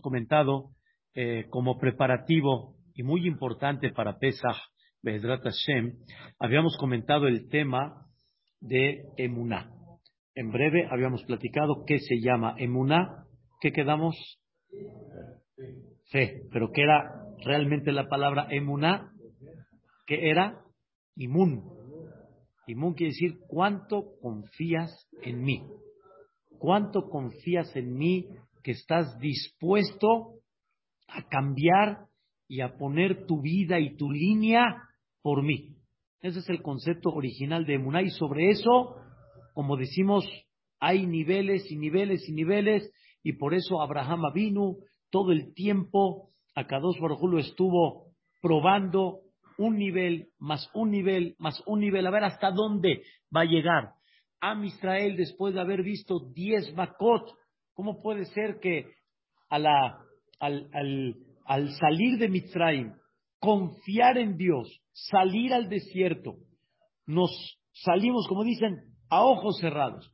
comentado eh, como preparativo y muy importante para Pesach, Bezrat Hashem, habíamos comentado el tema de Emuná. En breve habíamos platicado qué se llama Emuná, ¿qué quedamos? Fe, pero ¿qué era realmente la palabra Emuná? ¿Qué era? Imun. Imun quiere decir cuánto confías en mí. ¿Cuánto confías en mí que estás dispuesto a cambiar y a poner tu vida y tu línea por mí? Ese es el concepto original de Emuná y sobre eso, como decimos, hay niveles y niveles y niveles y por eso Abraham vino todo el tiempo, a Kadosh Baruj lo estuvo probando un nivel, más un nivel, más un nivel, a ver hasta dónde va a llegar. Am Israel, después de haber visto diez Makot, ¿cómo puede ser que al, al, al salir de Mitzrayim, confiar en Dios, salir al desierto, nos salimos, como dicen, a ojos cerrados?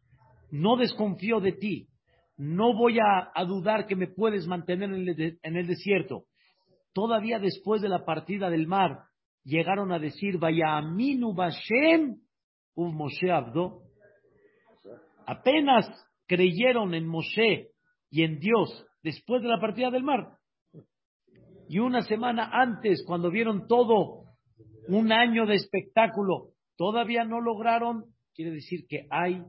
No desconfío de ti, no voy a, dudar que me puedes mantener en el, desierto. Todavía después de la partida del mar, llegaron a decir, vaya aminu Bashem, Moshe Abdo, apenas creyeron en Moshe y en Dios después de la partida del mar. Y una semana antes, cuando vieron todo, un año de espectáculo, todavía no lograron, quiere decir que hay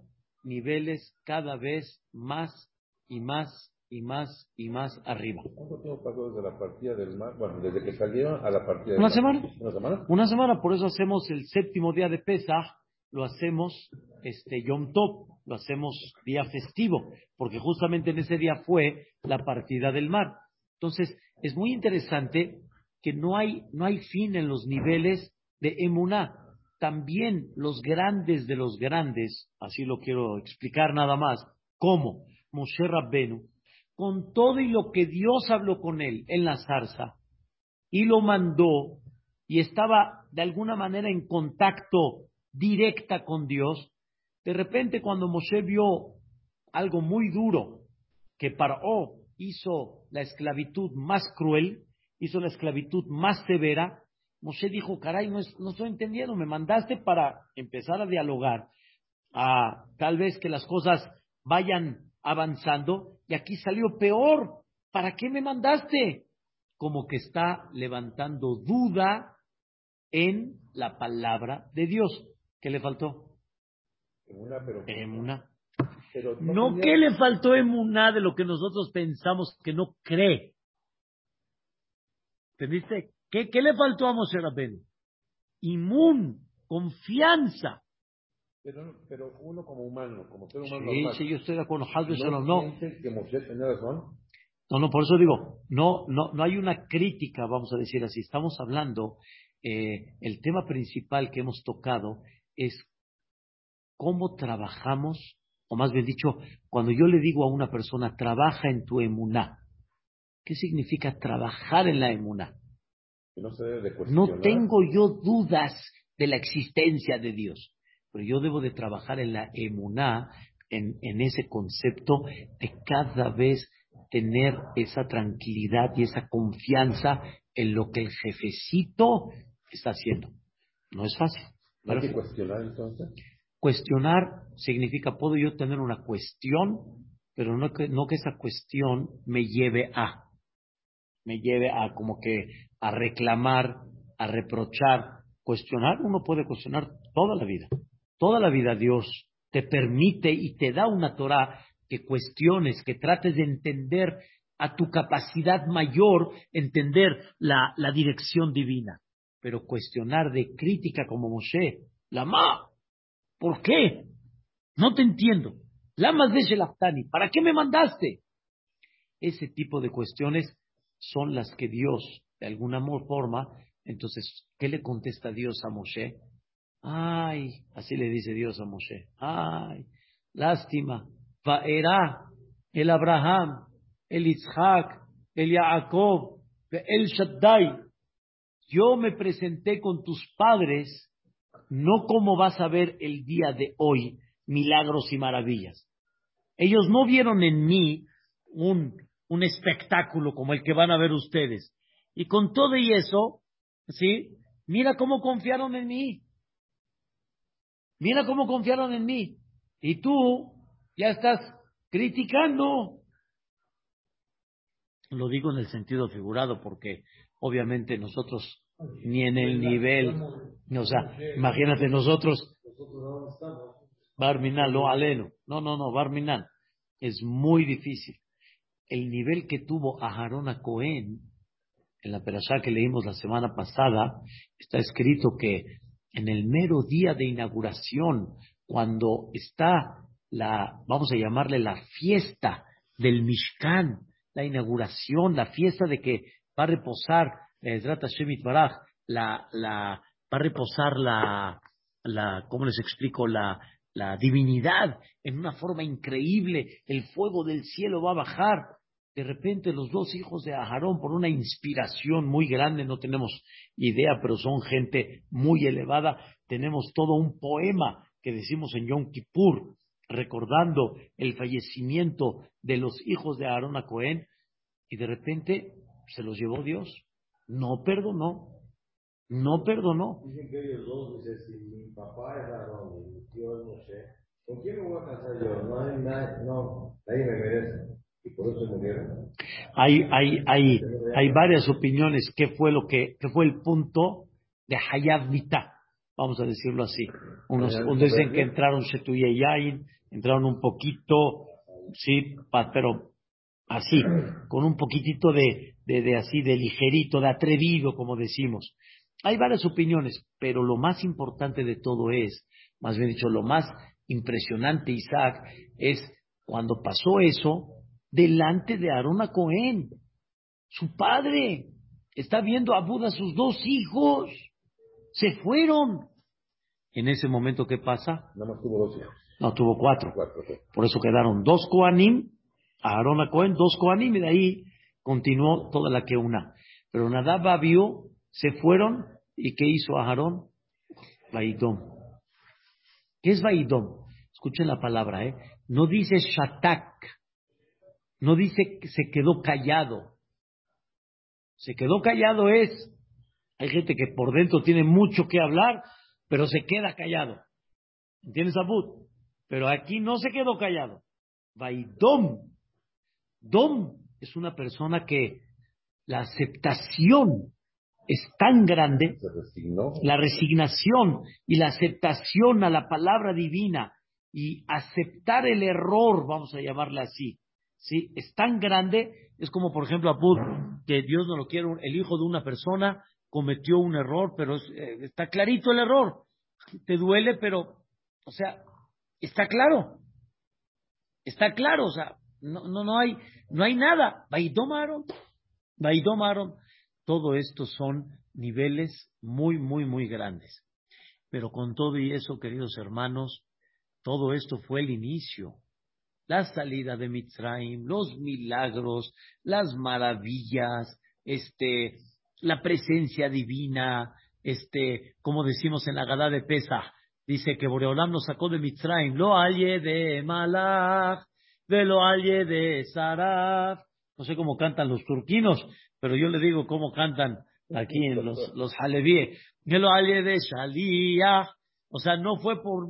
niveles cada vez más y más y más y más arriba. ¿Cuánto tiempo pasó desde la partida del mar? Bueno, desde que salieron a la partida del ¿Una mar. Semana? ¿Una semana? Una semana, por eso hacemos el séptimo día de Pesach, lo hacemos este Yom Tov, lo hacemos día festivo, porque justamente en ese día fue la partida del mar. Entonces, es muy interesante que no hay, no hay fin en los niveles de Emuná. También los grandes de los grandes, así lo quiero explicar nada más, ¿cómo? Moshe Rabbenu, con todo y lo que Dios habló con él en la zarza, y lo mandó, y estaba de alguna manera en contacto directa con Dios, de repente cuando Moshe vio algo muy duro, que Paró hizo la esclavitud más cruel, hizo la esclavitud más severa, Moshe dijo, caray, no, no estoy entendiendo, me mandaste para empezar a dialogar, a tal vez que las cosas vayan avanzando y aquí salió peor. ¿Para qué me mandaste? Como que está levantando duda en la palabra de Dios. ¿Qué le faltó? Emuna, pero... no, ¿qué le faltó Emuna de lo que nosotros pensamos que no cree? ¿Entendiste? ¿Qué, qué le faltó a Moshe Rabbeinu? Inmun, confianza. Pero, pero uno como humano, como ser humano sí, normal, Sí, yo estoy de acuerdo. ¿No, no. que Moshe tenía razón? No, no, por eso digo, no, no, no hay una crítica, vamos a decir así. Estamos hablando, eh, el tema principal que hemos tocado es cómo trabajamos, o más bien dicho, cuando yo le digo a una persona, trabaja en tu emuná, ¿qué significa trabajar en la emuná? No, se debe no tengo yo dudas de la existencia de Dios pero yo debo de trabajar en la emuná, en, en ese concepto de cada vez tener esa tranquilidad y esa confianza en lo que el jefecito está haciendo. No es fácil. ¿Hay que cuestionar entonces? Cuestionar significa, puedo yo tener una cuestión, pero no que, no que esa cuestión me lleve a, me lleve a como que a reclamar, a reprochar. Cuestionar, uno puede cuestionar toda la vida toda la vida Dios te permite y te da una Torah que cuestiones, que trates de entender a tu capacidad mayor, entender la, dirección divina. Pero cuestionar de crítica como Moshe, Lama, ¿por qué? No te entiendo. Lama de Shelaftani, ¿para qué me mandaste? Ese tipo de cuestiones son las que Dios, de alguna forma, entonces, ¿qué le contesta Dios a Moshe? Ay, así le dice Dios a Moshe. Ay, lástima. Vaerá el Abraham, el Isaac, el Jacob, el Shaddai. Yo me presenté con tus padres, no como vas a ver el día de hoy, milagros y maravillas. Ellos no vieron en mí un, un espectáculo como el que van a ver ustedes. Y con todo y eso, ¿sí? Mira cómo confiaron en mí. Mira cómo confiaron en mí. Y tú ya estás criticando. Lo digo en el sentido figurado porque obviamente nosotros ni en el nivel, o sea, imagínate nosotros, Barminal, no aleno, no, no, no, Barminal, es muy difícil. El nivel que tuvo Aharón a Cohen, en la perashá que leímos la semana pasada, está escrito que en el mero día de inauguración, cuando está la, vamos a llamarle la fiesta del Mishkan, la inauguración, la fiesta de que va a reposar la, la, va a reposar la, la, ¿cómo les explico? La, la divinidad en una forma increíble, el fuego del cielo va a bajar. De repente los dos hijos de Aharón, por una inspiración muy grande, no tenemos idea, pero son gente muy elevada, tenemos todo un poema que decimos en Yom Kippur, recordando el fallecimiento de los hijos de Aarón a Cohen, y de repente se los llevó Dios. No perdonó. No perdonó. Dicen que ellos dos, dicen, si mi papá es Aarón y mi tío es Moshe, ¿con quién me voy a casar yo? No hay nadie, no, nadie me merece. Y por eso murieron. Hay, hay, hay, hay varias opiniones. ¿Qué fue lo que, qué fue el punto de Hayab Mita? Vamos a decirlo así. Unos, unos dicen que entraron Shetuyeyain, entraron un poquito, sí, pero así, con un poquitito de, de, de, así, de ligerito, de atrevido, como decimos. Hay varias opiniones, pero lo más importante de todo es, más bien dicho, lo más impresionante, Isaac, es cuando pasó eso delante de Aarón Cohen, su padre, está viendo a Buda, sus dos hijos, se fueron. En ese momento, ¿qué pasa? No, no tuvo dos hijos. No, tuvo cuatro. Cuatro, sí. Por eso quedaron dos Koanim, Aarón a Cohen, dos Koanim, y de ahí continuó toda la que una. Pero Nadab vio, se fueron, ¿y qué hizo Aarón? Vaidom. ¿Qué es Vaidom? Escuchen la palabra, ¿eh? No dice Shatak, no dice que se quedó callado. Se quedó callado es, hay gente que por dentro tiene mucho que hablar, pero se queda callado. ¿Entiendes, Abud? Pero aquí no se quedó callado. Vaidom. Dom es una persona que la aceptación es tan grande, la resignación y la aceptación a la palabra divina y aceptar el error, vamos a llamarle así, ¿sí? Es tan grande, es como por ejemplo Abud, que Dios no lo quiere, el hijo de una persona cometió un error, pero es, eh, está clarito el error. Te duele, pero, o sea, está claro. Está claro, o sea, no, no, no hay, no hay nada. Vaidomaron, Vaidomaron. Todo esto son niveles muy, muy, muy grandes. Pero con todo y eso, queridos hermanos, todo esto fue el inicio. La salida de Mitzrayim, los milagros, las maravillas, este, la presencia divina, este, como decimos en la Gadá de Pesa, dice que Boreolam nos sacó de Mitzrayim, lo halle de Malach, de lo halle de Saraf. No sé cómo cantan los turquinos, pero yo le digo cómo cantan aquí en los, los. De lo de Shaliyah. O sea, no fue por,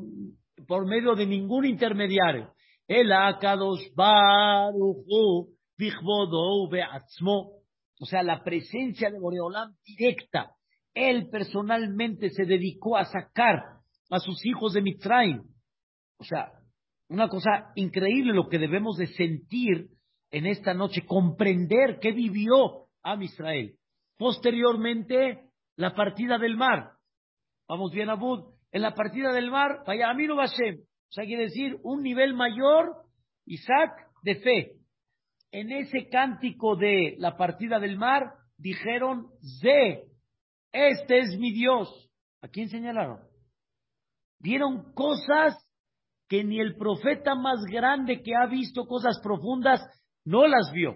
por medio de ningún intermediario. El Akados Baruchu Beatzmo. O sea, la presencia de Boreolam directa. Él personalmente se dedicó a sacar a sus hijos de Mitzrayim. O sea, una cosa increíble lo que debemos de sentir en esta noche, comprender qué vivió a Israel. Posteriormente, la partida del mar. Vamos bien, Abud. En la partida del mar, vaya Aminu Bashem. O sea, quiere decir un nivel mayor, Isaac, de fe. En ese cántico de la partida del mar, dijeron, Ze, este es mi Dios. ¿A quién señalaron? Vieron cosas que ni el profeta más grande que ha visto cosas profundas no las vio.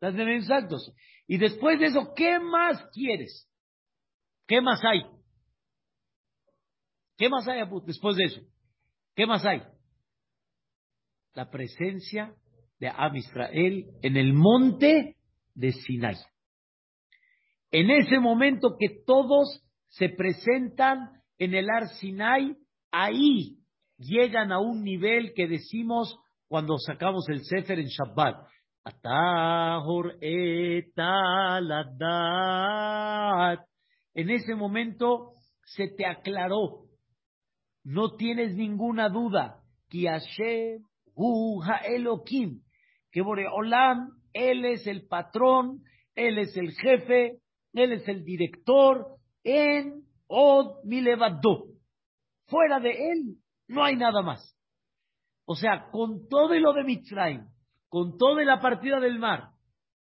Las de exactos. Y después de eso, ¿qué más quieres? ¿Qué más hay? ¿Qué más hay después de eso? ¿Qué más hay? La presencia de Am Israel en el monte de Sinai. En ese momento que todos se presentan en el Ar Sinai, ahí llegan a un nivel que decimos cuando sacamos el Sefer en Shabbat. En ese momento se te aclaró. No tienes ninguna duda. Elohim. Que Boreolam, Él es el patrón, Él es el jefe, Él es el director en Od Milevadó. Fuera de Él no hay nada más. O sea, con todo lo de Mitzrayim, con toda la partida del mar,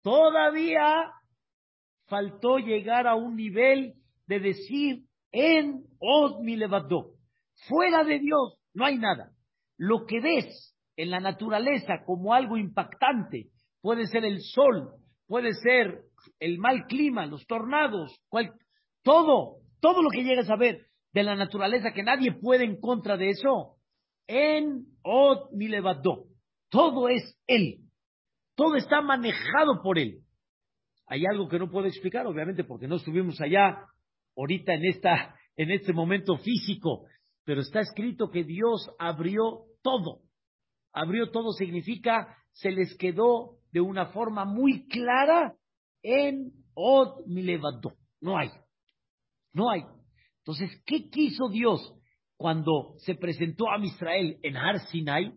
todavía faltó llegar a un nivel de decir en Od mi. Fuera de Dios no hay nada. Lo que ves en la naturaleza como algo impactante puede ser el sol, puede ser el mal clima, los tornados, todo, todo lo que llegas a ver de la naturaleza que nadie puede en contra de eso, en Od mi levadó. Todo es Él. Todo está manejado por Él. Hay algo que no puedo explicar, obviamente, porque no estuvimos allá ahorita en, esta, en este momento físico, pero está escrito que Dios abrió todo. Abrió todo significa se les quedó de una forma muy clara en Od Milevado. No hay. No hay. Entonces, ¿qué quiso Dios cuando se presentó a Israel en Har Sinai?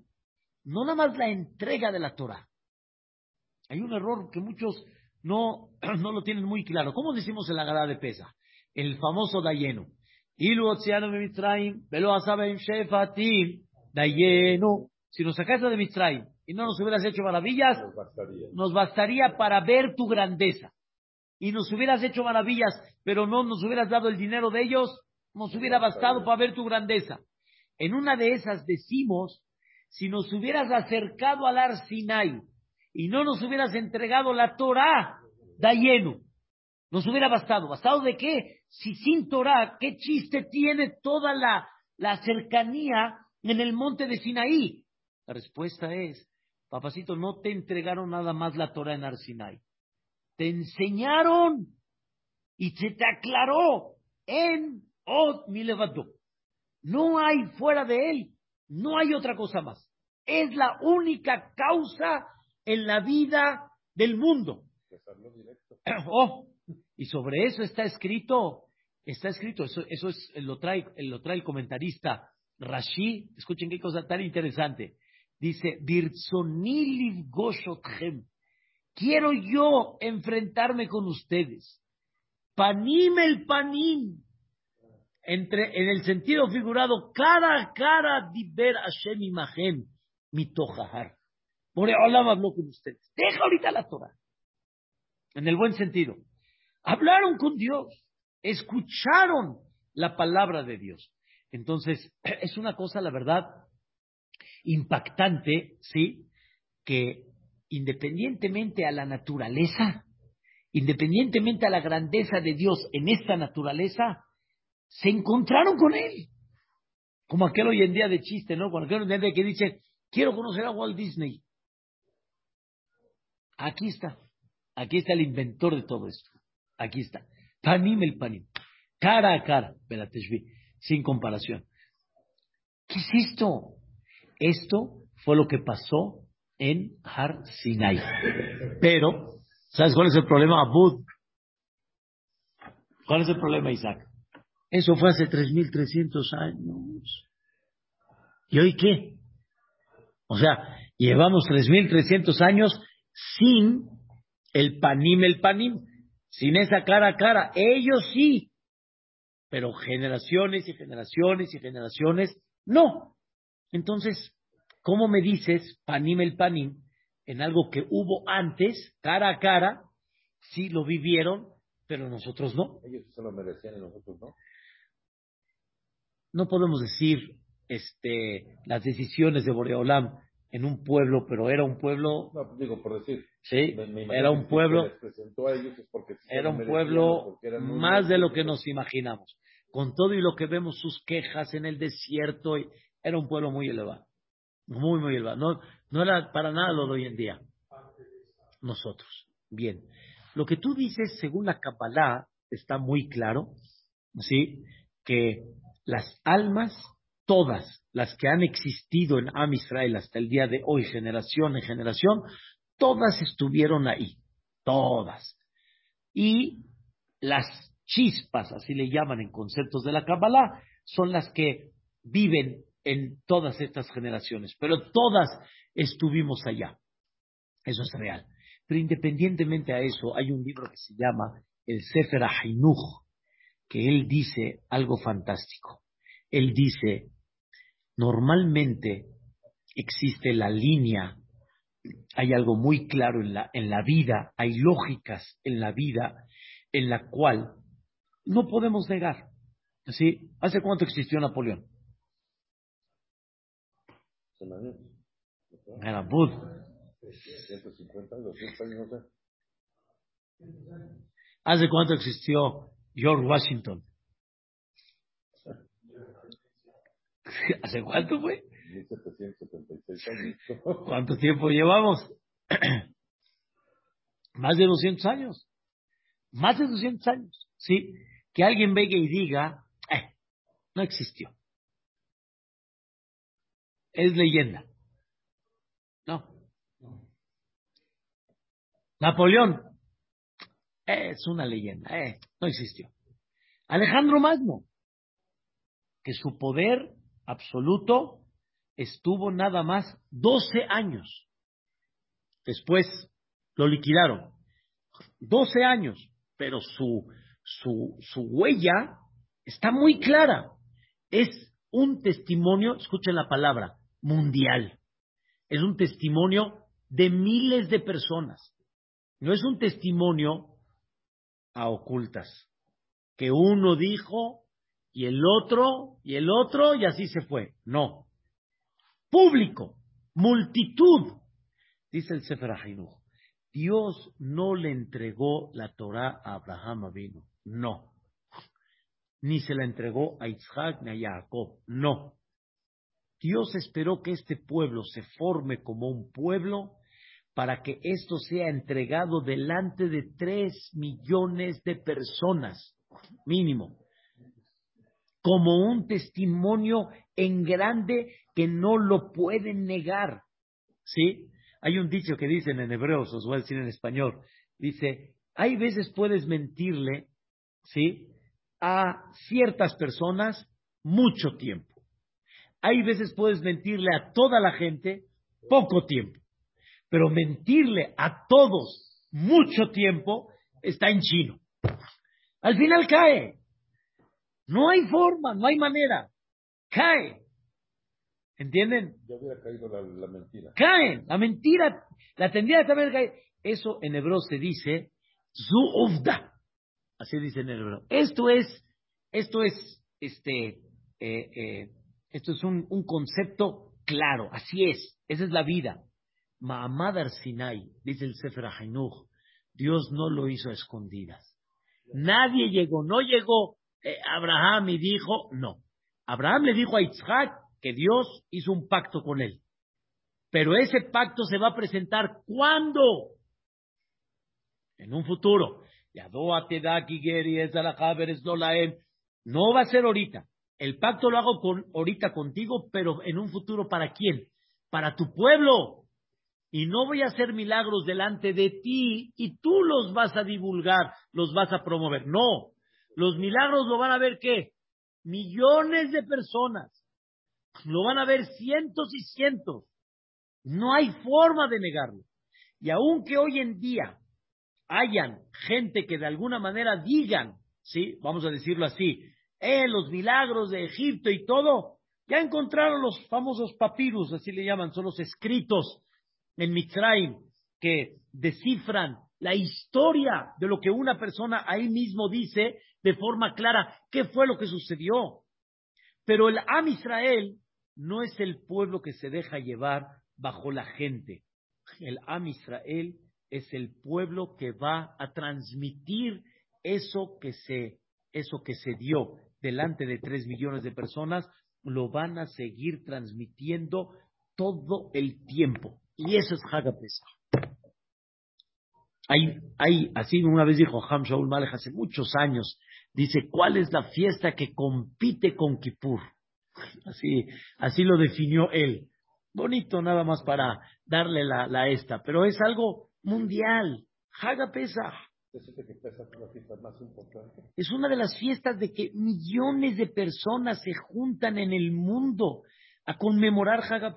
No nada más la entrega de la Torah. Hay un error que muchos no, no lo tienen muy claro. ¿Cómo decimos en la Gada de Pesa? El famoso Shefatim, Dayenu. Si nos sacaste de Mitzrayim y no nos hubieras hecho maravillas, nos bastaría. nos bastaría para ver tu grandeza. Y nos hubieras hecho maravillas, pero no nos hubieras dado el dinero de ellos, nos hubiera bastado para ver tu grandeza. En una de esas decimos, si nos hubieras acercado al Ar Sinai y no nos hubieras entregado la Torah, Dayenu, nos hubiera bastado. ¿Bastado de qué? Si sin Torah, ¿qué chiste tiene toda la, la cercanía en el monte de Sinaí? La respuesta es, papacito, no te entregaron nada más la Torah en Arsinai. Te enseñaron y se te aclaró en Od Milevado. No hay fuera de él, no hay otra cosa más. Es la única causa en la vida del mundo. Oh, y sobre eso está escrito, está escrito, eso, eso es, lo trae, lo trae el comentarista Rashi, escuchen qué cosa tan interesante. Dice, quiero yo enfrentarme con ustedes. Panim el panim. Entre, en el sentido figurado, cara a cara, diber Hashem imagen, mitohahar. Por Olam habló con ustedes. Deja ahorita la Torah. En el buen sentido. Hablaron con Dios, escucharon la palabra de Dios. Entonces, es una cosa, la verdad, impactante, ¿sí? Que independientemente a la naturaleza, independientemente a la grandeza de Dios en esta naturaleza, se encontraron con Él. Como aquel hoy en día de chiste, ¿no? Cuando aquel hoy en día que dice, quiero conocer a Walt Disney. Aquí está. Aquí está el inventor de todo esto. Aquí está. Panim el panim. Cara a cara, sin comparación. ¿Qué es esto? Esto fue lo que pasó en Har Sinai. Pero, ¿sabes cuál es el problema, Abud? ¿Cuál es el problema, Isaac? Eso fue hace 3.300 años. ¿Y hoy qué? O sea, llevamos 3.300 años sin el panim, el panim sin esa cara a cara. Ellos sí, pero generaciones y generaciones y generaciones no. Entonces, ¿cómo me dices panim el panim en algo que hubo antes, cara a cara? Sí lo vivieron, pero nosotros no. Ellos se lo merecían y nosotros no. No podemos decir este, las decisiones de Boreolam en un pueblo, pero era un pueblo. No, digo, por decir. Sí, era un pueblo. era un pueblo más de lo que nos imaginamos. Con todo y lo que vemos, sus quejas en el desierto, era un pueblo muy elevado. Muy, muy elevado. No, No era para nada lo de hoy en día. Nosotros. Bien. Lo que tú dices, según la Kabbalah, está muy claro, ¿sí? Que las almas, todas las que han existido en Am Israel hasta el día de hoy, generación en generación, todas estuvieron ahí. Todas. Y las chispas, así le llaman en conceptos de la Kabbalah, son las que viven en todas estas generaciones, pero todas estuvimos allá. Eso es real. Pero independientemente a eso, hay un libro que se llama el Sefer Ahinuch, que él dice algo fantástico. Él dice, normalmente existe la línea, hay algo muy claro en la, en la vida, hay lógicas en la vida en la cual no podemos negar. ¿Sí? ¿Hace cuánto existió Napoleón? Era Bud. 150, 200 años, no sé. ¿Hace cuánto existió George Washington? ¿Hace cuánto fue? 1776 años. ¿Cuánto tiempo llevamos? Más de 200 años. Más de 200 años. ¿Sí? Que alguien venga y diga, eh, no existió. Es leyenda. No. Napoleón es una leyenda, eh, no existió. Alejandro Magno, que su poder absoluto estuvo nada más 12 años. Después lo liquidaron. 12 años, pero su, su, su huella está muy clara. Es un testimonio, escuchen la palabra, mundial. Es un testimonio de miles de personas. No es un testimonio a ocultas, que uno dijo y el otro y el otro y así se fue. No. Público, multitud, dice el Sefer Dios no le entregó la Torah a Abraham vino. No. Ni se la entregó a Isaac ni a Jacob. No. Dios esperó que este pueblo se forme como un pueblo para que esto sea entregado delante de tres millones de personas, mínimo, como un testimonio en grande que no lo pueden negar. ¿Sí? Hay un dicho que dicen en hebreo, os voy a decir en español. Dice, hay veces puedes mentirle, ¿sí? A ciertas personas mucho tiempo. Hay veces puedes mentirle a toda la gente poco tiempo. Pero mentirle a todos mucho tiempo está en chino. Al final cae. No hay forma, no hay manera. Cae. ¿Entienden? Ya hubiera caído la, mentira. Caen. La mentira, la tendría que haber caído. Eso en hebreo se dice zuuvda. Así dice en hebreo. Esto es, esto es, este, eh, eh, esto es un, un concepto claro. Así es. Esa es la vida. Mahamad Sinai, dice el Sefer Hainuch, Dios no lo hizo a escondidas. Nadie llegó, no llegó eh, Abraham y dijo, no. Abraham le dijo a Isaac que Dios hizo un pacto con él. Pero ese pacto se va a presentar ¿cuándo? En un futuro. No va a ser ahorita. El pacto lo hago con, ahorita contigo, pero en un futuro ¿para quién? Para tu pueblo y no voy a hacer milagros delante de ti y tú los vas a divulgar, los vas a promover. No, los milagros lo van a ver qué? Millones de personas. Lo van a ver cientos y cientos. No hay forma de negarlo. Y aunque hoy en día hayan gente que de alguna manera digan, sí, vamos a decirlo así, eh, los milagros de Egipto y todo, ya encontraron los famosos papirus, así le llaman, son los escritos en Mitzrayim que descifran la historia de lo que una persona ahí mismo dice de forma clara qué fue lo que sucedió. Pero el Am Israel no es el pueblo que se deja llevar bajo la gente. El Am Israel es el pueblo que va a transmitir eso que se, eso que se dio delante de tres millones de personas, lo van a seguir transmitiendo todo el tiempo Y eso es Hagapesa. Hay, hay, así una vez dijo Ham Shaul Malek hace muchos años, dice, ¿cuál es la fiesta que compite con Kippur? Así, así lo definió él. Bonito nada más para darle la, esta, pero es algo mundial. Haga Es una de las fiestas de que millones de personas se juntan en el mundo a conmemorar Haga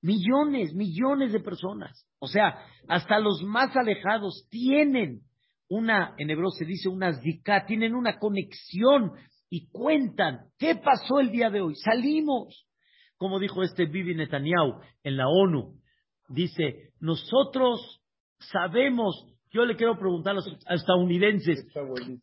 Millones, millones de personas. O sea, hasta los más alejados tienen una, en hebreo se dice una zika, tienen una conexión y cuentan qué pasó el día de hoy. Salimos, como dijo este Bibi Netanyahu en la ONU, dice, nosotros sabemos, yo le quiero preguntar a los estadounidenses,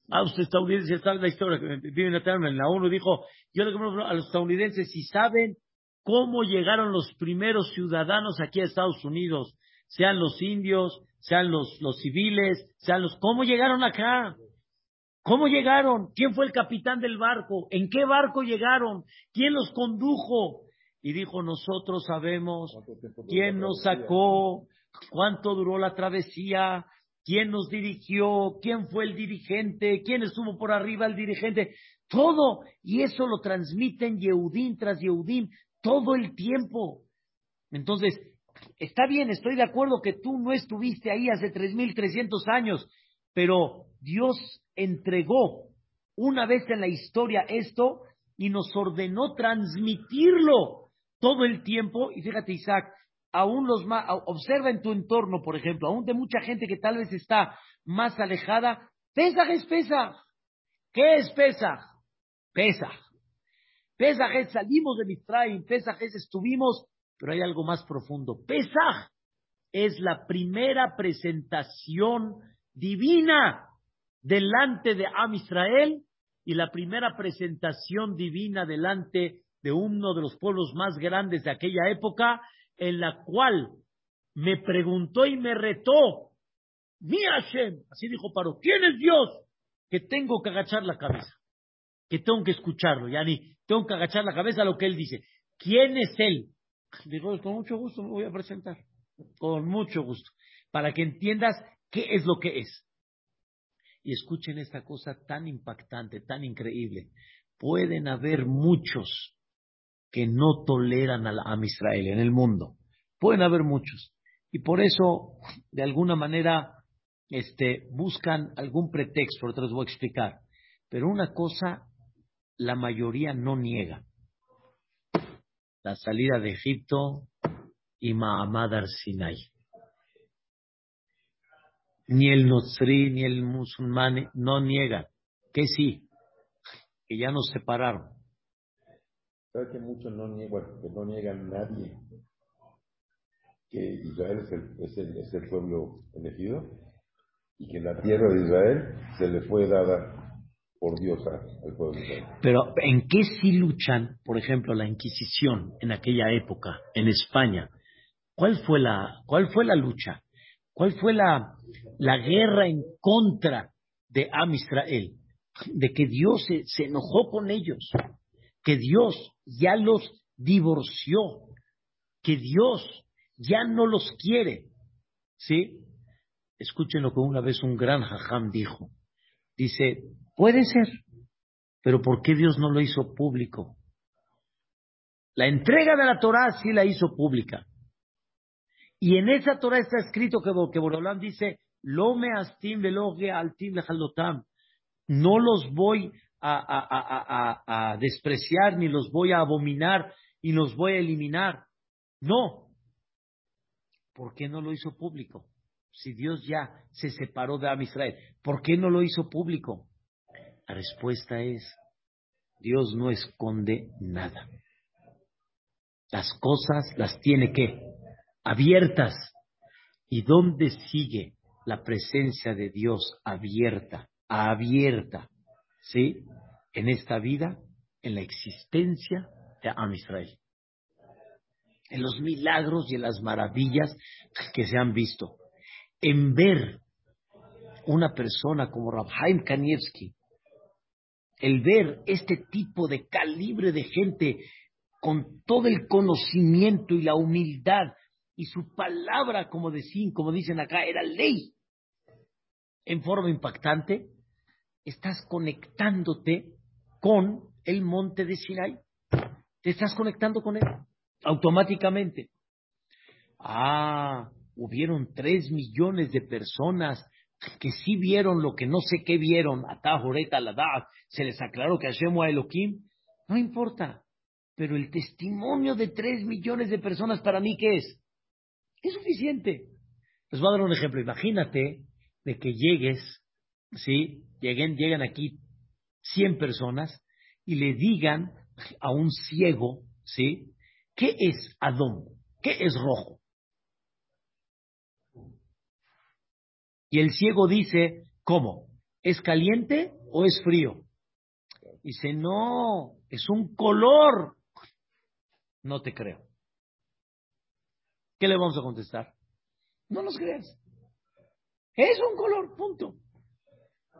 a los estadounidenses, está la historia, Bibi Netanyahu en la ONU dijo, yo le quiero preguntar a los estadounidenses si saben cómo llegaron los primeros ciudadanos aquí a Estados Unidos, sean los indios, sean los, los civiles, sean los... ¿Cómo llegaron acá? ¿Cómo llegaron? ¿Quién fue el capitán del barco? ¿En qué barco llegaron? ¿Quién los condujo? Y dijo, nosotros sabemos quién nos sacó, cuánto duró la travesía, quién nos dirigió, quién fue el dirigente, quién estuvo por arriba el dirigente, todo. Y eso lo transmiten Yehudim tras Yehudim todo el tiempo. Entonces, está bien, estoy de acuerdo que tú no estuviste ahí hace 3.300 años, pero Dios entregó una vez en la historia esto y nos ordenó transmitirlo todo el tiempo. Y fíjate, Isaac, aún los más, observa en tu entorno, por ejemplo, aún de mucha gente que tal vez está más alejada, Pesaj es Pesaj. ¿Qué es Pesaj? Pesaj. Pesaj es salimos de Mitzrayim, Pesaj es estuvimos, pero hay algo más profundo. Pesaj es la primera presentación divina delante de Am Israel y la primera presentación divina delante de uno de los pueblos más grandes de aquella época, en la cual me preguntó y me retó, mi Hashem, así dijo Paro, ¿quién es Dios? Que tengo que agachar la cabeza, que tengo que escucharlo, ya ni tengo que agachar la cabeza a lo que él dice. ¿Quién es él? Digo, con mucho gusto me voy a presentar, con mucho gusto, para que entiendas qué es lo que es. Y escuchen esta cosa tan impactante, tan increíble. Pueden haber muchos que no toleran a, a Israel en el mundo. Pueden haber muchos. Y por eso, de alguna manera, este, buscan algún pretexto, ahorita les voy a explicar. Pero una cosa, la mayoría no niega. La salida de Egipto y Mahamad Sinai ni el Nozri ni el musulmán no niegan, que sí, que ya nos separaron. ¿Sabe que muchos no niegan, que no niegan nadie que Israel es el, es, el, es el pueblo elegido y que la tierra de Israel se le fue dada por Dios al pueblo de Israel. Pero ¿en qué sí luchan, por ejemplo, la Inquisición en aquella época, en España? ¿Cuál fue la, cuál fue la lucha? ¿Cuál fue la, la guerra en contra de Am Israel? De que Dios se, se enojó con ellos, que Dios ya los divorció, que Dios ya no los quiere. ¿Sí? Escuchen lo que una vez un gran jajam dijo. Dice, puede ser, pero ¿por qué Dios no lo hizo público? La entrega de la Torah sí la hizo pública. Y en esa Torah está escrito que, que Borolán dice, lo astim altim No los voy a, despreciar, ni los voy a abominar, y los voy a eliminar. No. ¿Por qué no lo hizo público? Si Dios ya se separó de Am Israel, ¿por qué no lo hizo público? La respuesta es, Dios no esconde nada. Las cosas las tiene que abiertas. ¿Y dónde sigue la presencia de Dios abierta, abierta? ¿Sí? En esta vida, en la existencia de Am. En los milagros y en las maravillas que se han visto. En ver una persona como Rabhaim Kanievski, el ver este tipo de calibre de gente con todo el conocimiento y la humildad y su palabra, como, decían, como dicen acá, era ley en forma impactante, estás conectándote con el monte de Sinai. Te estás conectando con él automáticamente. Ah, hubieron tres millones de personas que sí vieron lo que no sé qué vieron, Atajoreta, se les aclaró que Hashem a Elohim, no importa. Pero el testimonio de tres millones de personas para mí, ¿qué es? Es suficiente. Les voy a dar un ejemplo. Imagínate de que llegues, ¿sí? Lleguen, llegan aquí 100 personas y le digan a un ciego, ¿sí? ¿Qué es Adón? ¿Qué es rojo? Y el ciego dice, ¿cómo? ¿Es caliente o es frío? Dice, no, es un color. No te creo. ¿Qué le vamos a contestar? No nos creas. Es un color, punto.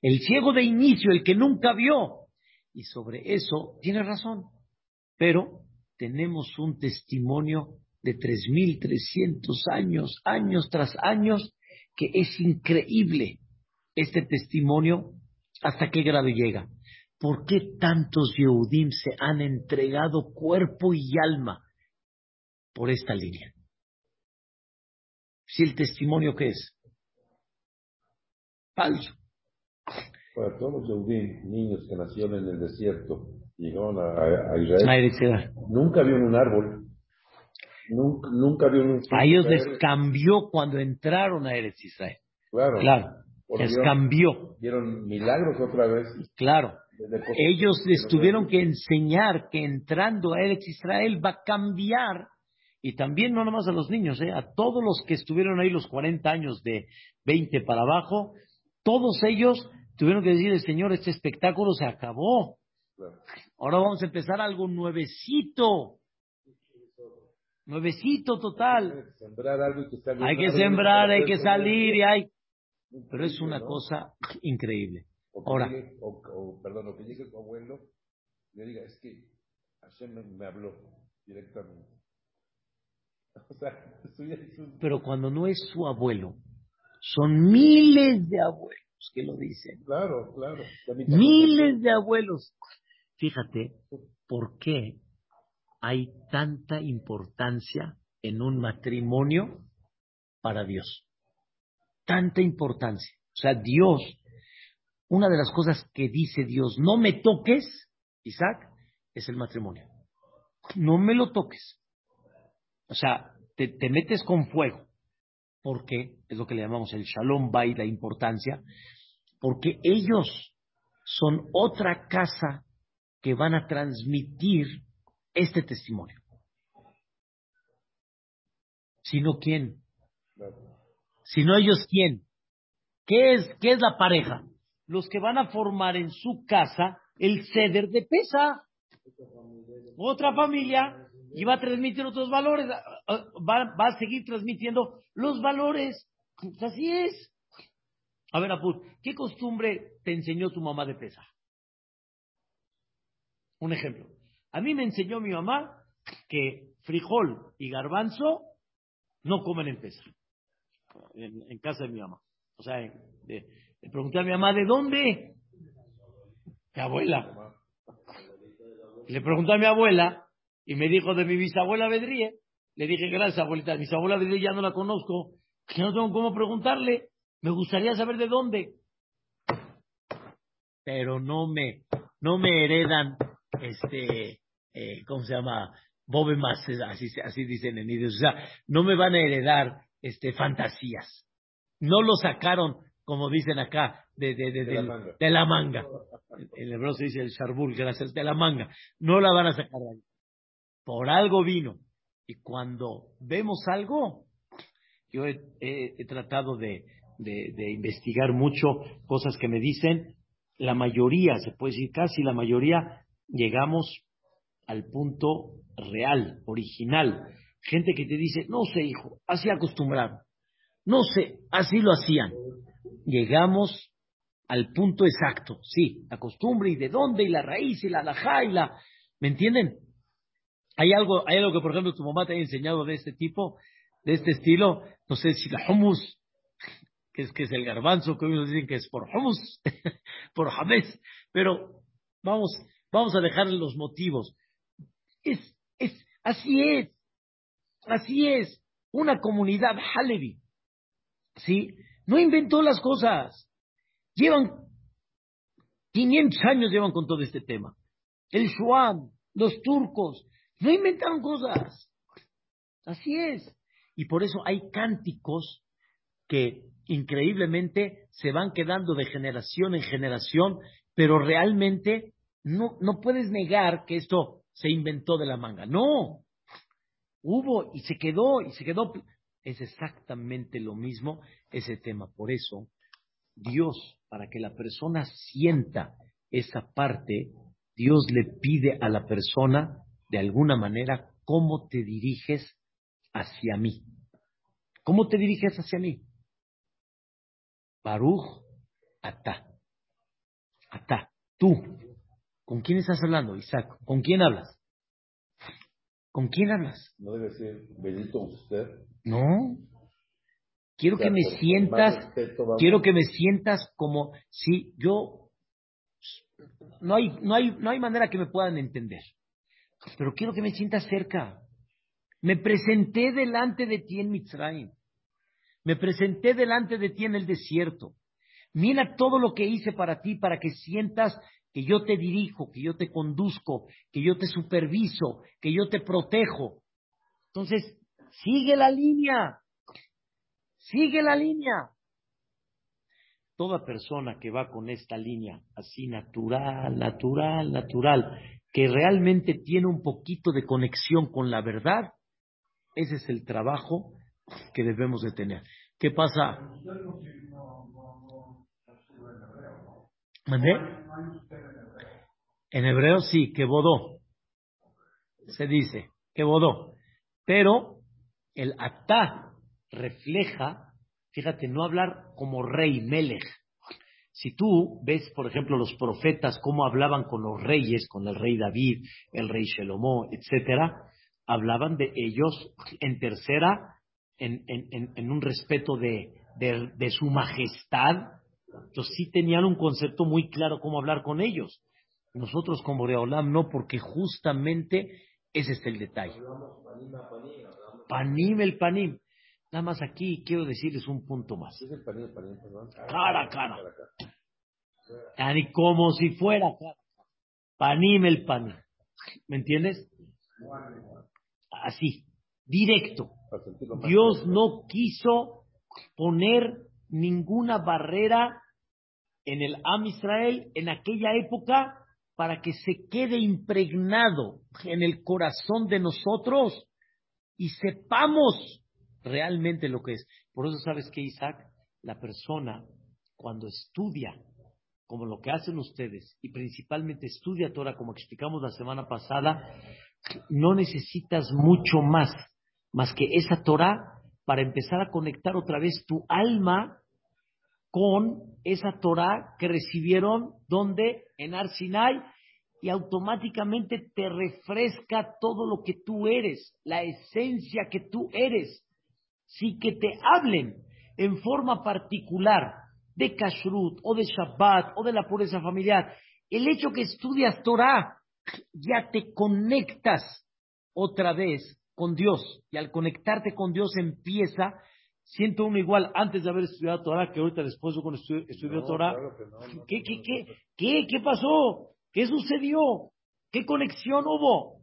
El ciego de inicio, el que nunca vio. Y sobre eso tiene razón. Pero tenemos un testimonio de 3.300 años, años tras años, que es increíble este testimonio hasta qué grado llega. ¿Por qué tantos Yehudim se han entregado cuerpo y alma por esta línea? Si el testimonio que es falso. Para todos los Yehudim, niños que nacieron en el desierto, llegaron a, Israel, nunca vieron un árbol, nunca, nunca vieron un... A ellos les cambió cuando entraron a Eretz Israel. Claro. Claro. Les cambió. Vieron milagros otra vez. Claro. Ellos les tuvieron que enseñar que entrando a Eretz Israel va a cambiar y también no nomás a los niños, ¿eh? a todos los que estuvieron ahí los 40 años de 20 para abajo, todos ellos tuvieron que decir, Señor, este espectáculo se acabó. Ahora vamos a empezar algo nuevecito. Nuevecito total. Hay que sembrar, hay que salir y hay... Pero es una cosa increíble. Ahora. o, perdón, o que llegue su abuelo y le diga, es que Hashem me habló directamente. Pero cuando no es su abuelo, son miles de abuelos que lo dicen. Claro, claro. Miles de abuelos. Fíjate, ¿por qué hay tanta importancia en un matrimonio para Dios? Tanta importancia. O sea, Dios, una de las cosas que dice Dios, no me toques, Isaac, es el matrimonio. No me lo toques. O sea, te, metes con fuego. ¿Por qué? Es lo que le llamamos el Shalom Bay, la importancia. Porque ellos son otra casa que van a transmitir este testimonio. Si no, ¿quién? Si no ellos, ¿quién? ¿Qué es, ¿Qué es la pareja? Los que van a formar en su casa el ceder de pesa. Otra familia y va a transmitir otros valores, va, a seguir transmitiendo los valores. Pues así es. A ver, Apur, ¿qué costumbre te enseñó tu mamá de pesa? Un ejemplo. A mí me enseñó mi mamá que frijol y garbanzo no comen en pesa. En, casa de mi mamá. O sea, le pregunté a mi mamá, ¿de dónde? Mi abuela. Le pregunté a mi abuela, y me dijo de mi bisabuela Bedríe. Le dije, gracias, abuelita. Mi bisabuela Bedríe ya no la conozco. Que no tengo cómo preguntarle. Me gustaría saber de dónde. Pero no me, no me heredan, este, eh, ¿cómo se llama? Bobe más, así, así dicen en ellos. O sea, no me van a heredar, este, fantasías. No lo sacaron, como dicen acá, de, de, de, de la, manga. En hebreo se dice el sharbul, gracias, de la manga. No la van a sacar de ahí por algo vino. Y cuando vemos algo, yo he, tratado de, investigar mucho cosas que me dicen. La mayoría, se puede decir casi la mayoría, llegamos al punto real, original. Gente que te dice, no sé, hijo, así acostumbrado. No sé, así lo hacían. Llegamos al punto exacto, sí, la costumbre y de dónde y la raíz y la alajá y la... ¿Me entienden? Hay algo, hay algo que, por ejemplo, tu mamá te ha enseñado de este tipo, de este estilo. No sé si la hummus, que es, que es el garbanzo, que ellos dicen que es por hummus, por jamés. Pero vamos, vamos a dejarle los motivos. Es, es, así es. Así es. Una comunidad Halevi. ¿Sí? No inventó las cosas. Llevan 500 años llevan con todo este tema. El Shuam, los turcos, no inventaron cosas. Así es. Y por eso hay cánticos que increíblemente se van quedando de generación en generación, pero realmente no, no puedes negar que esto se inventó de la manga. No. Hubo y se quedó y se quedó. Es exactamente lo mismo ese tema. Por eso, Dios para que la persona sienta esa parte, Dios le pide a la persona, de alguna manera, cómo te diriges hacia mí. ¿Cómo te diriges hacia mí? Baruch Ata. Ata. Tú. ¿Con quién estás hablando, Isaac? ¿Con quién hablas? ¿Con quién hablas? No debe ser bendito usted. No. Quiero que me sientas, quiero que me sientas como si yo no hay, no hay, no hay manera que me puedan entender. Pero quiero que me sientas cerca. Me presenté delante de ti en Mitzrayim. Me presenté delante de ti en el desierto. Mira todo lo que hice para ti, para que sientas que yo te dirijo, que yo te conduzco, que yo te superviso, que yo te protejo. Entonces, sigue la línea. Sigue la línea. Toda persona que va con esta línea así natural, natural, natural, que realmente tiene un poquito de conexión con la verdad, ese es el trabajo que debemos de tener. ¿Qué pasa? ¿Mandé? En hebreo sí, que bodó. Se dice, que bodó. Pero el atá refleja, fíjate, no hablar como rey, Melech. Si tú ves, por ejemplo, los profetas, cómo hablaban con los reyes, con el rey David, el rey Shelomó, etcétera, hablaban de ellos en tercera, en, en, un respeto de, de, su majestad. Entonces sí tenían un concepto muy claro cómo hablar con ellos. Nosotros como Reolam no, porque justamente ese es el detalle. Panim el panim. Nada más aquí quiero decirles un punto más. Es el perdón. Cara a cara. Ni como si fuera cara. Panim el panim. ¿Me entiendes? Así, directo. Dios no quiso poner ninguna barrera en el Am Israel en aquella época para que se quede impregnado en el corazón de nosotros y sepamos realmente lo que es. Por eso sabes que Isaac, la persona cuando estudia como lo que hacen ustedes y principalmente estudia Torah como explicamos la semana pasada, no necesitas mucho más más que esa Torah para empezar a conectar otra vez tu alma con esa Torah que recibieron donde en Arsinai y automáticamente te refresca todo lo que tú eres, la esencia que tú eres si que te hablen en forma particular de kashrut o de shabbat o de la pureza familiar, el hecho que estudias Torah, ya te conectas otra vez con Dios. Y al conectarte con Dios empieza, siento uno igual antes de haber estudiado Torah que ahorita después de cuando estudió, Torah. ¿Qué, qué, qué, qué, ¿Qué pasó? ¿Qué sucedió? ¿Qué conexión hubo?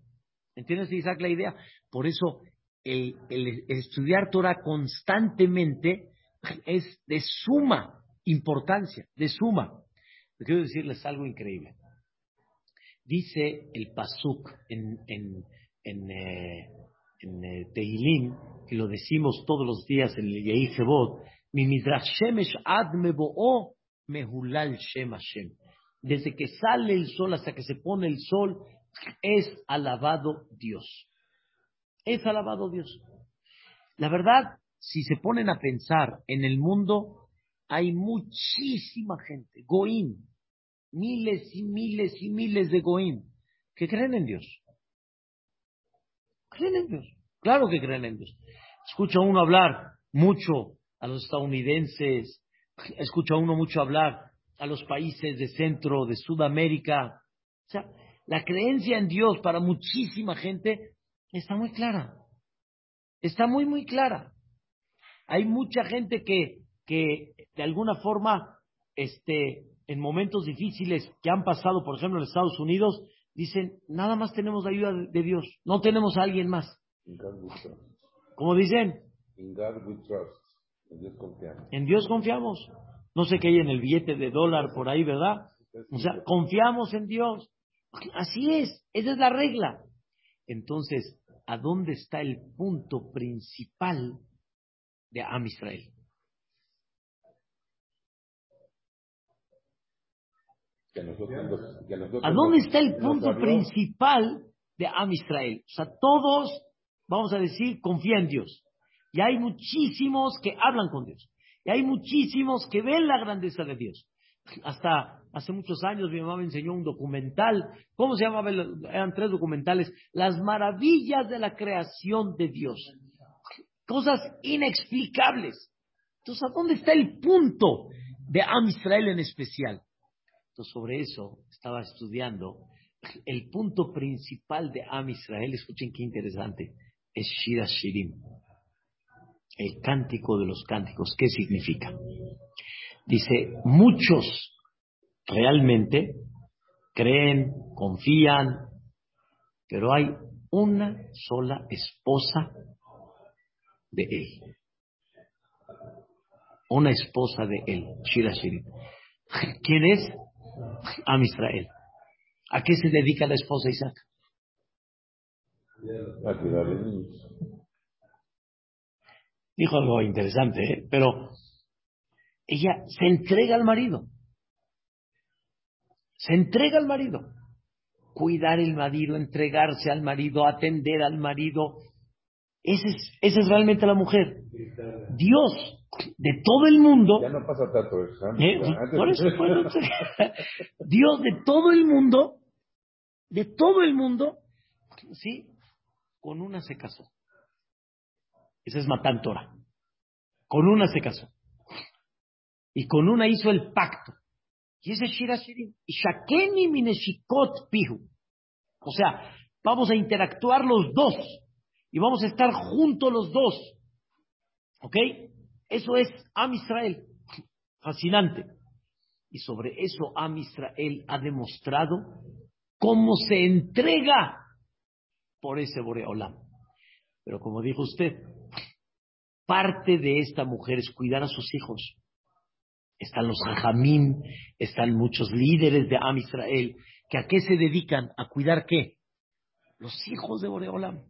¿Entiendes, Isaac, la idea? Por eso el, estudiar Torah constantemente es de suma importancia, de suma. Quiero decirles algo increíble. Dice el Pasuk en, en, en, eh, eh, Tehilim, y lo decimos todos los días en el Yehi Jebot, mi midrash shemesh ad mebo'o mehulal shem Hashem. Desde que sale el sol hasta que se pone el sol, es alabado Dios. Es alabado Dios. La verdad, si se ponen a pensar en el mundo, hay muchísima gente, Goim, miles y miles y miles de Goim, que creen en Dios. Creen en Dios. Claro que creen en Dios. Escucha uno hablar mucho a los estadounidenses, escucha uno mucho hablar a los países de Centro, de Sudamérica. O sea, la creencia en Dios para muchísima gente está muy clara. Está muy, muy clara. Hay mucha gente que, que de alguna forma, este, en momentos difíciles que han pasado, por ejemplo, en Estados Unidos, dicen, nada más tenemos la ayuda de Dios, no tenemos a alguien más. Como dicen, En Dios confiamos. No sé qué hay en el billete de dólar por ahí, ¿verdad? O sea, confiamos en Dios. Así es, esa es la regla. Entonces, ¿a dónde está el punto principal de Am Israel? ¿A dónde está el punto principal de Am Israel? O sea, todos, vamos a decir, confían en Dios. Y hay muchísimos que hablan con Dios. Y hay muchísimos que ven la grandeza de Dios. Hasta hace muchos años mi mamá me enseñó un documental. ¿Cómo se llamaba? Eran tres documentales. Las maravillas de la creación de Dios. Cosas inexplicables. Entonces, ¿a dónde está el punto de Am Israel en especial? Entonces, sobre eso estaba estudiando. El punto principal de Am Israel, escuchen qué interesante, es Shira Shirim. El cántico de los cánticos. ¿Qué significa? Dice, muchos realmente creen, confían, pero hay una sola esposa de él. Una esposa de él, Shira Shirim. ¿Quién es? a Israel. ¿A qué se dedica la esposa Isaac? Dijo algo interesante, ¿eh? pero ella se entrega al marido. Se entrega al marido. Cuidar el marido, entregarse al marido, atender al marido. Esa es, esa es realmente la mujer. Dios de todo el mundo. Ya no pasa tanto ¿eh? Dios de todo el mundo, de todo el mundo, ¿sí? Con una se casó. Esa es Matantora. Con una se casó. Y con una hizo el pacto. Y ese es Shira Shakeni Mineshikot Pihu. O sea, vamos a interactuar los dos. Y vamos a estar juntos los dos. ¿Ok? Eso es Am Israel. Fascinante. Y sobre eso Am Israel ha demostrado cómo se entrega por ese Boreolam. Pero como dijo usted, parte de esta mujer es cuidar a sus hijos. Están los hajamim, están muchos líderes de Am Israel, que a qué se dedican? ¿A cuidar qué? Los hijos de Boreolam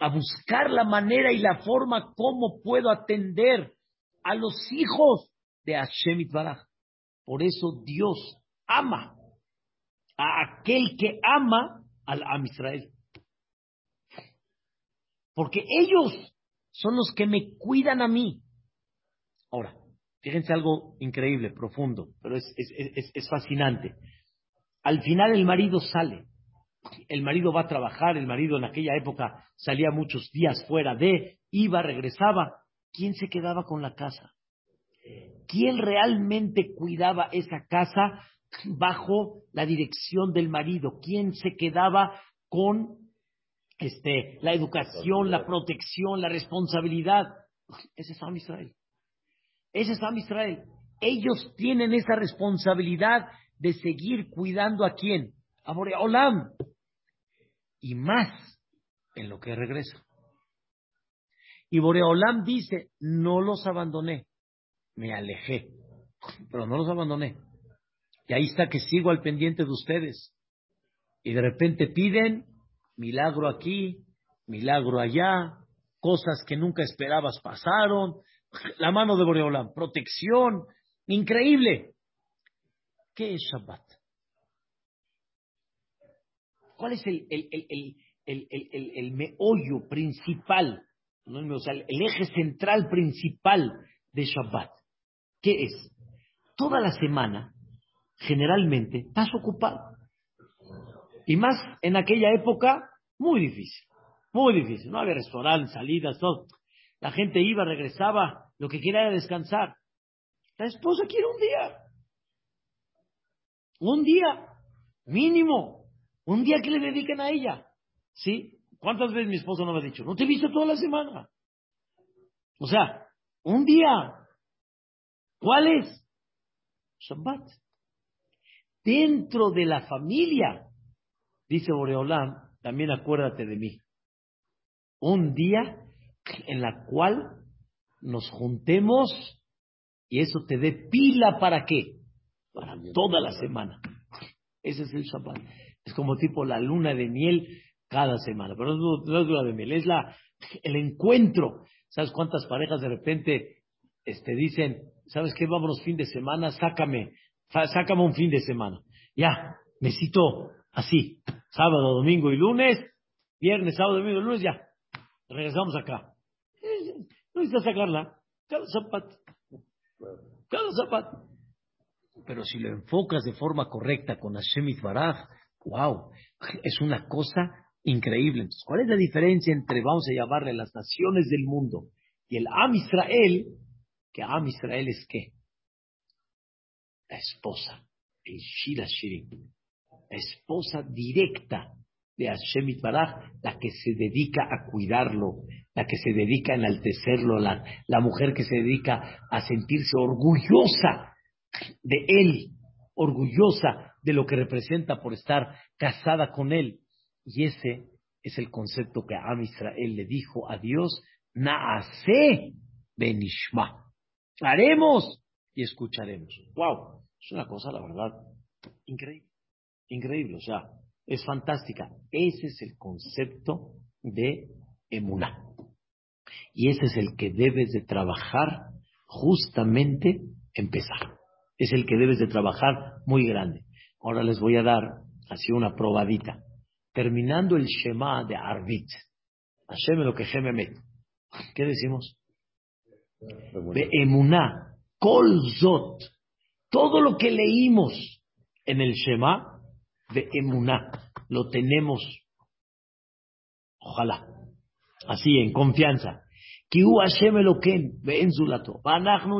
a buscar la manera y la forma como puedo atender a los hijos de Hashem Baraj. Por eso Dios ama a aquel que ama al Am Israel. Porque ellos son los que me cuidan a mí. Ahora, fíjense algo increíble, profundo, pero es, es, es fascinante. Al final el marido sale el marido va a trabajar, el marido en aquella época salía muchos días fuera de, iba, regresaba. ¿Quién se quedaba con la casa? ¿Quién realmente cuidaba esa casa bajo la dirección del marido? ¿Quién se quedaba con este, la educación, la protección, la responsabilidad? Ese es Israel. Ese es Am Israel. Ellos tienen esa responsabilidad de seguir cuidando a quién? A Olam y más en lo que regresa. Y Boreolam dice, no los abandoné, me alejé, pero no los abandoné. Y ahí está que sigo al pendiente de ustedes. Y de repente piden milagro aquí, milagro allá, cosas que nunca esperabas pasaron, la mano de Boreolam, protección, increíble. ¿Qué es Shabbat? ¿Cuál es el, el, el, el, meollo principal, no o sea, el eje central principal de Shabbat? ¿Qué es? Toda la semana, generalmente, estás ocupado. Y más en aquella época, muy difícil. Muy difícil. No había restaurantes, salidas, todo. La gente iba, regresaba, lo que quería era descansar. La esposa quiere un día. Un día, mínimo. Un día que le dediquen a ella. ¿Sí? ¿Cuántas veces mi esposa no me ha dicho? No te he visto toda la semana. O sea, un día. ¿Cuál es? Shabbat. Dentro de la familia, dice Boreolam, también acuérdate de mí un día en la cual nos juntemos y eso te dé pila para qué? Para toda la semana. Ese es el Shabbat. Es como tipo la luna de miel cada semana. Pero no, es luna de miel, es la, el encuentro. ¿Sabes cuántas parejas de repente este, dicen, ¿sabes qué? Vámonos fin de semana, sácame, sácame un fin de semana. Ya, necesito así, sábado, domingo y lunes, viernes, sábado, domingo y lunes, ya, regresamos acá. No necesitas sacarla. Cada zapato. Cada zapato. Pero si lo enfocas de forma correcta con Hashem Baraj, wow, es una cosa increíble. Entonces, ¿cuál es la diferencia entre, vamos a llamarle, las naciones del mundo y el Am Israel? Que Am Israel es qué? La esposa, el Shira Shirin, la esposa directa de Hashem Baraj, la que se dedica a cuidarlo, la que se dedica a enaltecerlo, la, la mujer que se dedica a sentirse orgullosa de él, orgullosa de lo que representa por estar casada con él. Y ese es el concepto que Am Israel le dijo a Dios, Naase Benishma. Haremos y escucharemos. Wow, es una cosa, la verdad, increíble. Increíble, o sea, es fantástica. Ese es el concepto de emuná. Y ese es el que debes de trabajar justamente empezar. Es el que debes de trabajar muy grande. Ahora les voy a dar así una probadita. Terminando el Shema de Arvit. Hashem lo que met. ¿Qué decimos? De emuná, kol zot. Todo lo que leímos en el Shema de emuná. Lo tenemos, ojalá, así en confianza. Hashem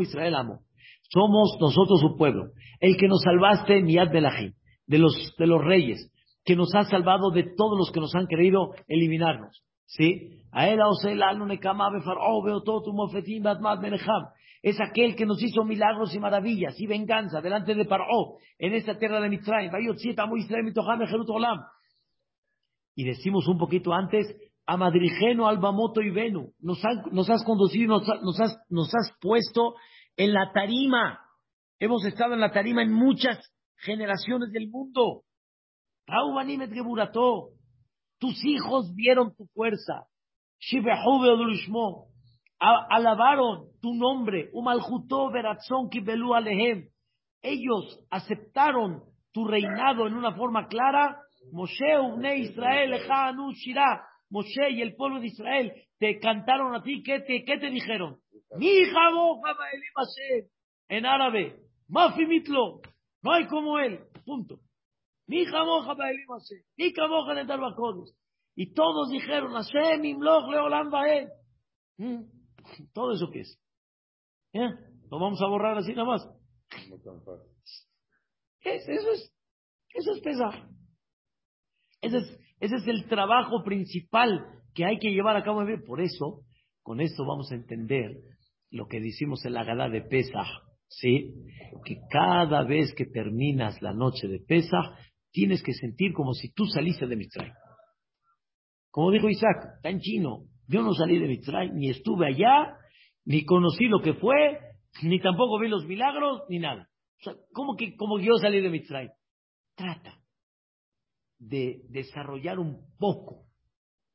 Israel amo. Somos nosotros su pueblo. El que nos salvaste, Miyad Belahim, de los, de los reyes, que nos ha salvado de todos los que nos han querido eliminarnos. ¿Sí? Es aquel que nos hizo milagros y maravillas y venganza delante de Paró en esta tierra de Mitzrayim. Y decimos un poquito antes, Amadrigeno, Albamoto y Venu, nos, has conducido, nos, has, puesto en la tarima. Hemos estado en la tarima en muchas generaciones del mundo. Tus hijos vieron tu fuerza alabaron tu nombre. Ellos aceptaron tu reinado en una forma clara. Moshe, Ubne Israel, Shira. Moshe y el pueblo de Israel te cantaron a ti. ¿Qué te, qué te dijeron? Mi en árabe. Mafi mitlo. No hay como él. Punto. Mi Mi Y todos dijeron, Hashem imloch leolam bael. Mm. ¿Todo eso qué es? ¿Eh? ¿Lo vamos a borrar así nada más? eso es, eso es pesar. Ese es, ese es el trabajo principal que hay que llevar a cabo. Por eso, con esto vamos a entender lo que decimos en la gala de Pesach, ¿sí? Que cada vez que terminas la noche de Pesach, tienes que sentir como si tú saliste de Mitzray. Como dijo Isaac, tan chino, yo no salí de Mitzray, ni estuve allá, ni conocí lo que fue, ni tampoco vi los milagros, ni nada. O sea, ¿cómo que como yo salí de Mitzray? Trata de desarrollar un poco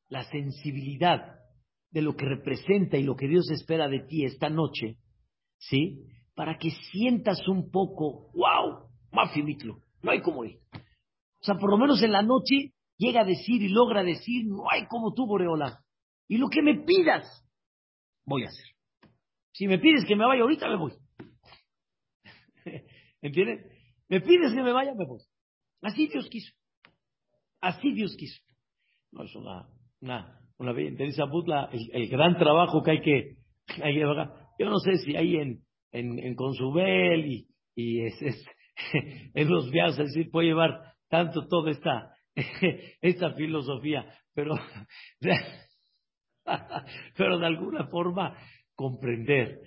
la sensibilidad de lo que representa y lo que Dios espera de ti esta noche, ¿sí? Para que sientas un poco, wow, Mafimitlo, no hay como ir. O sea, por lo menos en la noche llega a decir y logra decir, no hay como tú, Boreola. Y lo que me pidas, voy a hacer. Si me pides que me vaya ahorita, me voy. ¿Entiendes? Me pides que me vaya, me voy. Así Dios quiso. Así Dios quiso. No es una, una, una dice el, el, gran trabajo que hay que, hay que Yo no sé si hay en, en, en Consubel y, y es, es, en los viajes, es decir, puede llevar tanto toda esta, esta filosofía, pero, pero de alguna forma comprender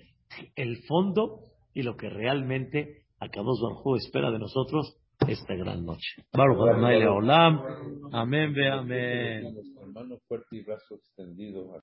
el fondo y lo que realmente Akadosh Baruj espera de nosotros esta gran noche. Baruch Adonai Leolam. Amén, ve amén. Mano fuerte y brazo extendido.